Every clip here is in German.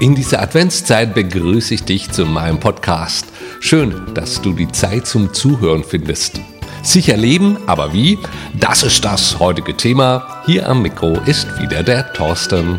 In dieser Adventszeit begrüße ich dich zu meinem Podcast. Schön, dass du die Zeit zum Zuhören findest. Sicher leben, aber wie? Das ist das heutige Thema. Hier am Mikro ist wieder der Thorsten.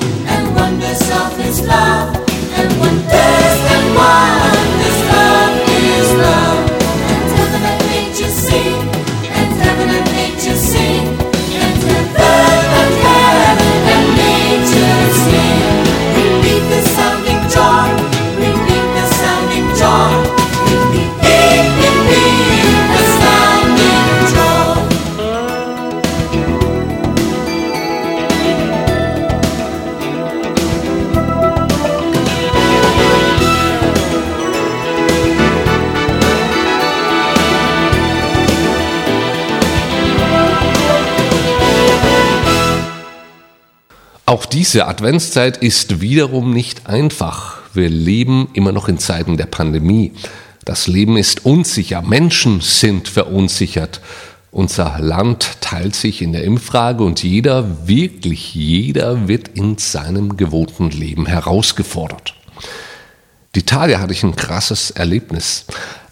Auch diese Adventszeit ist wiederum nicht einfach. Wir leben immer noch in Zeiten der Pandemie. Das Leben ist unsicher, Menschen sind verunsichert. Unser Land teilt sich in der Impffrage und jeder, wirklich jeder, wird in seinem gewohnten Leben herausgefordert. Die Tage hatte ich ein krasses Erlebnis.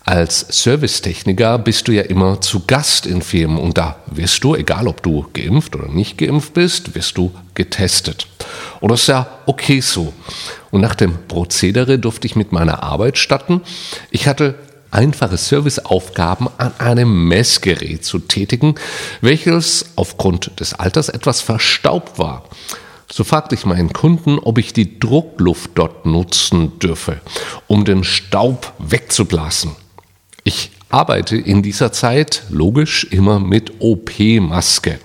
Als Servicetechniker bist du ja immer zu Gast in Firmen und da wirst du, egal ob du geimpft oder nicht geimpft bist, wirst du getestet. Und das ist ja okay so. Und nach dem Prozedere durfte ich mit meiner Arbeit statten. Ich hatte einfache Serviceaufgaben an einem Messgerät zu tätigen, welches aufgrund des Alters etwas verstaubt war. So fragte ich meinen Kunden, ob ich die Druckluft dort nutzen dürfe, um den Staub wegzublasen. Ich arbeite in dieser Zeit logisch immer mit OP-Maske.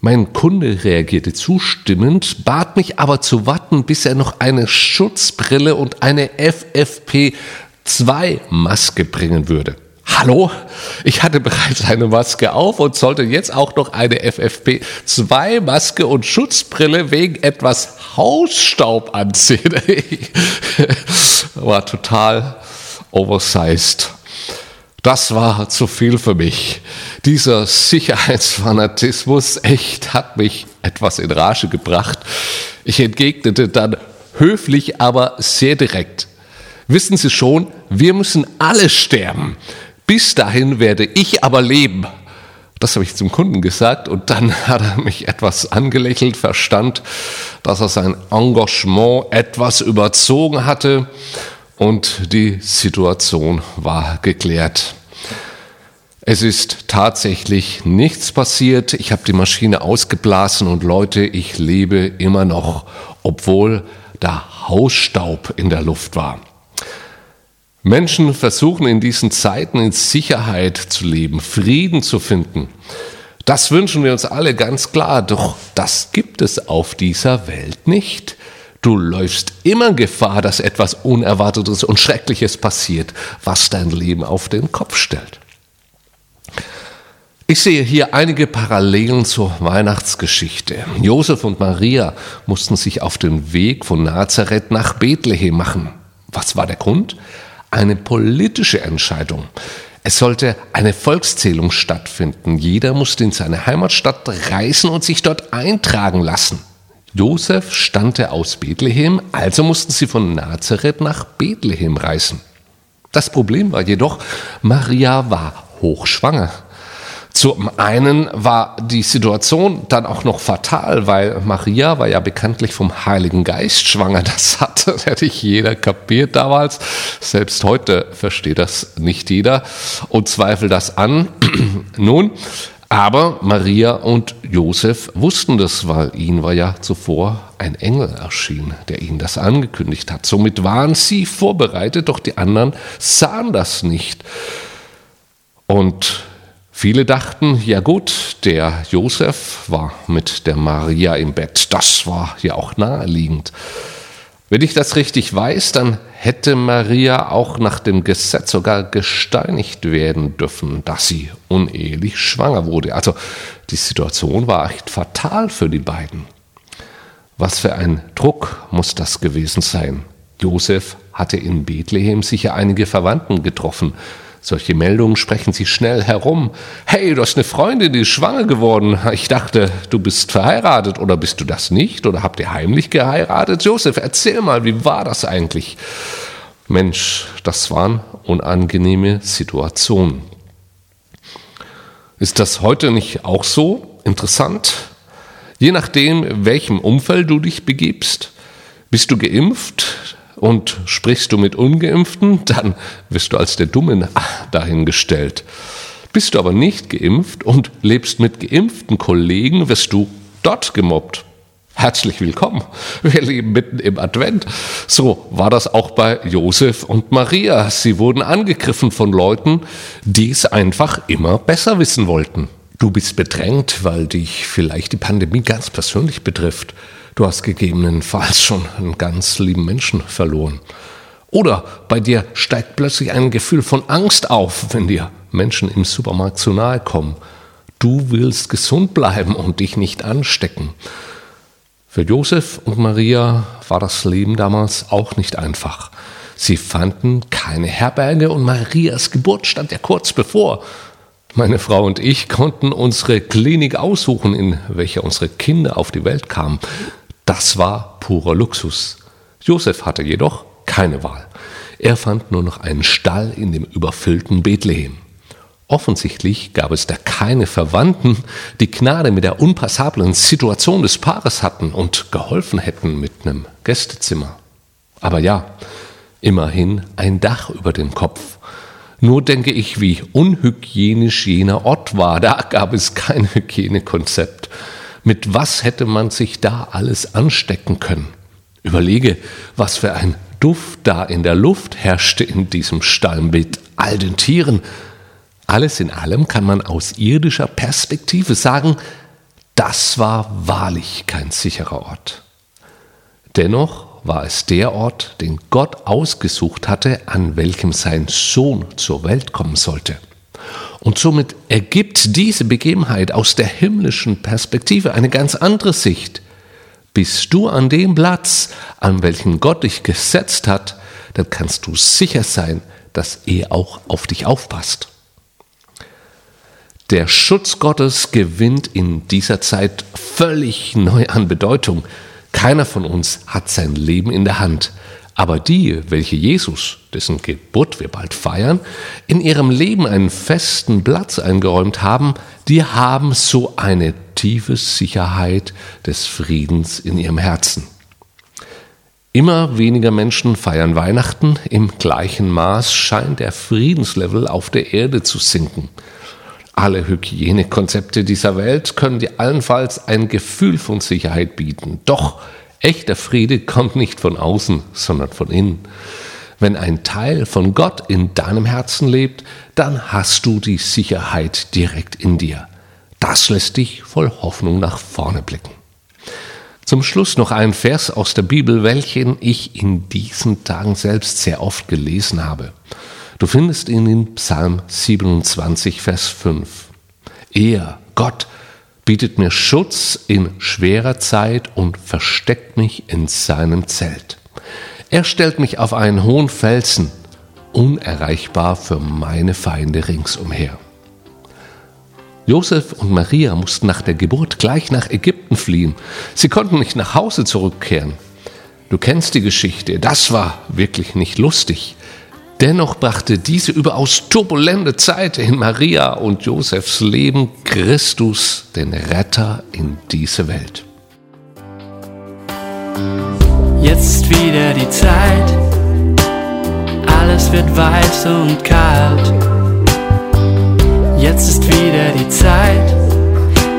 Mein Kunde reagierte zustimmend, bat mich aber zu warten, bis er noch eine Schutzbrille und eine FFP2-Maske bringen würde. Hallo? Ich hatte bereits eine Maske auf und sollte jetzt auch noch eine FFP2-Maske und Schutzbrille wegen etwas Hausstaub anziehen. War total oversized. Das war zu viel für mich. Dieser Sicherheitsfanatismus echt hat mich etwas in Rage gebracht. Ich entgegnete dann höflich, aber sehr direkt. Wissen Sie schon, wir müssen alle sterben. Bis dahin werde ich aber leben. Das habe ich zum Kunden gesagt und dann hat er mich etwas angelächelt, verstand, dass er sein Engagement etwas überzogen hatte und die Situation war geklärt. Es ist tatsächlich nichts passiert. Ich habe die Maschine ausgeblasen und Leute, ich lebe immer noch, obwohl da Hausstaub in der Luft war. Menschen versuchen in diesen Zeiten in Sicherheit zu leben, Frieden zu finden. Das wünschen wir uns alle ganz klar, doch das gibt es auf dieser Welt nicht. Du läufst immer Gefahr, dass etwas Unerwartetes und Schreckliches passiert, was dein Leben auf den Kopf stellt. Ich sehe hier einige Parallelen zur Weihnachtsgeschichte. Josef und Maria mussten sich auf den Weg von Nazareth nach Bethlehem machen. Was war der Grund? Eine politische Entscheidung. Es sollte eine Volkszählung stattfinden. Jeder musste in seine Heimatstadt reisen und sich dort eintragen lassen. Josef stammte aus Bethlehem, also mussten sie von Nazareth nach Bethlehem reisen. Das Problem war jedoch, Maria war hochschwanger. Zum einen war die Situation dann auch noch fatal, weil Maria war ja bekanntlich vom Heiligen Geist schwanger. Das hatte nicht jeder kapiert damals. Selbst heute versteht das nicht jeder und zweifelt das an. Nun, aber Maria und Josef wussten das, weil ihnen war ja zuvor ein Engel erschienen, der ihnen das angekündigt hat. Somit waren sie vorbereitet, doch die anderen sahen das nicht. Und Viele dachten, ja gut, der Josef war mit der Maria im Bett. Das war ja auch naheliegend. Wenn ich das richtig weiß, dann hätte Maria auch nach dem Gesetz sogar gesteinigt werden dürfen, dass sie unehelich schwanger wurde. Also die Situation war echt fatal für die beiden. Was für ein Druck muss das gewesen sein? Josef hatte in Bethlehem sicher einige Verwandten getroffen, solche Meldungen sprechen sich schnell herum. Hey, du hast eine Freundin, die ist schwanger geworden. Ich dachte, du bist verheiratet oder bist du das nicht? Oder habt ihr heimlich geheiratet? Josef, erzähl mal, wie war das eigentlich? Mensch, das waren unangenehme Situationen. Ist das heute nicht auch so interessant? Je nachdem, welchem Umfeld du dich begibst, bist du geimpft, und sprichst du mit ungeimpften, dann wirst du als der Dumme dahingestellt. Bist du aber nicht geimpft und lebst mit geimpften Kollegen, wirst du dort gemobbt. Herzlich willkommen. Wir leben mitten im Advent. So war das auch bei Josef und Maria. Sie wurden angegriffen von Leuten, die es einfach immer besser wissen wollten. Du bist bedrängt, weil dich vielleicht die Pandemie ganz persönlich betrifft. Du hast gegebenenfalls schon einen ganz lieben Menschen verloren. Oder bei dir steigt plötzlich ein Gefühl von Angst auf, wenn dir Menschen im Supermarkt zu nahe kommen. Du willst gesund bleiben und dich nicht anstecken. Für Josef und Maria war das Leben damals auch nicht einfach. Sie fanden keine Herberge und Marias Geburt stand ja kurz bevor. Meine Frau und ich konnten unsere Klinik aussuchen, in welcher unsere Kinder auf die Welt kamen. Das war purer Luxus. Josef hatte jedoch keine Wahl. Er fand nur noch einen Stall in dem überfüllten Bethlehem. Offensichtlich gab es da keine Verwandten, die Gnade mit der unpassablen Situation des Paares hatten und geholfen hätten mit einem Gästezimmer. Aber ja, immerhin ein Dach über dem Kopf. Nur denke ich, wie unhygienisch jener Ort war. Da gab es kein Hygienekonzept. Mit was hätte man sich da alles anstecken können? Überlege, was für ein Duft da in der Luft herrschte in diesem Stall mit all den Tieren. Alles in allem kann man aus irdischer Perspektive sagen, das war wahrlich kein sicherer Ort. Dennoch war es der Ort, den Gott ausgesucht hatte, an welchem sein Sohn zur Welt kommen sollte. Und somit ergibt diese Begebenheit aus der himmlischen Perspektive eine ganz andere Sicht. Bist du an dem Platz, an welchem Gott dich gesetzt hat, dann kannst du sicher sein, dass er auch auf dich aufpasst. Der Schutz Gottes gewinnt in dieser Zeit völlig neu an Bedeutung. Keiner von uns hat sein Leben in der Hand. Aber die, welche Jesus, dessen Geburt wir bald feiern, in ihrem Leben einen festen Platz eingeräumt haben, die haben so eine tiefe Sicherheit des Friedens in ihrem Herzen. Immer weniger Menschen feiern Weihnachten, im gleichen Maß scheint der Friedenslevel auf der Erde zu sinken. Alle Hygienekonzepte dieser Welt können dir allenfalls ein Gefühl von Sicherheit bieten. Doch Echter Friede kommt nicht von außen, sondern von innen. Wenn ein Teil von Gott in deinem Herzen lebt, dann hast du die Sicherheit direkt in dir. Das lässt dich voll Hoffnung nach vorne blicken. Zum Schluss noch ein Vers aus der Bibel, welchen ich in diesen Tagen selbst sehr oft gelesen habe. Du findest ihn in Psalm 27, Vers 5. Er, Gott, bietet mir Schutz in schwerer Zeit und versteckt mich in seinem Zelt. Er stellt mich auf einen hohen Felsen, unerreichbar für meine Feinde ringsumher. Josef und Maria mussten nach der Geburt gleich nach Ägypten fliehen. Sie konnten nicht nach Hause zurückkehren. Du kennst die Geschichte, das war wirklich nicht lustig. Dennoch brachte diese überaus turbulente Zeit in Maria und Josefs Leben Christus, den Retter, in diese Welt. Jetzt wieder die Zeit, alles wird weiß und kalt. Jetzt ist wieder die Zeit,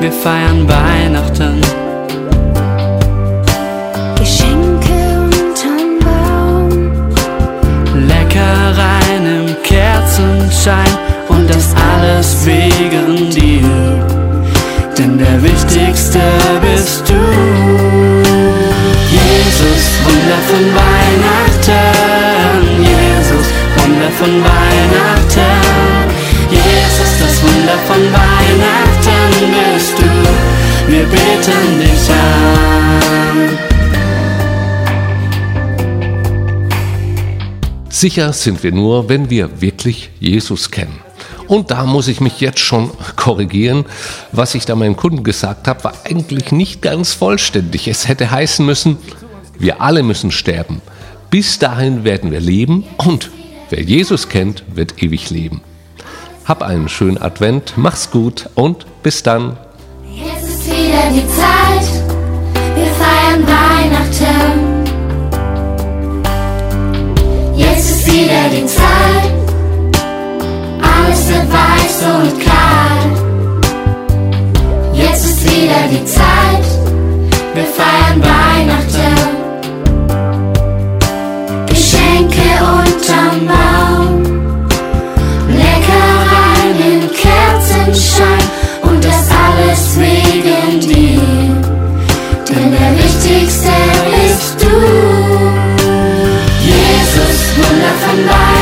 wir feiern Weihnachten. Von Weihnachten. Jesus, das Wunder von Weihnachten bist du. Wir beten dich an. Sicher sind wir nur, wenn wir wirklich Jesus kennen. Und da muss ich mich jetzt schon korrigieren. Was ich da meinem Kunden gesagt habe, war eigentlich nicht ganz vollständig. Es hätte heißen müssen, wir alle müssen sterben. Bis dahin werden wir leben und wer Jesus kennt, wird ewig leben. Hab einen schönen Advent, mach's gut und bis dann. jetzt ist wieder die Zeit, wir feiern Weihnachten. Jetzt ist wieder die Zeit, alles wird weiß und kalt. Jetzt ist wieder die Zeit, wir feiern Weihnachten. from life.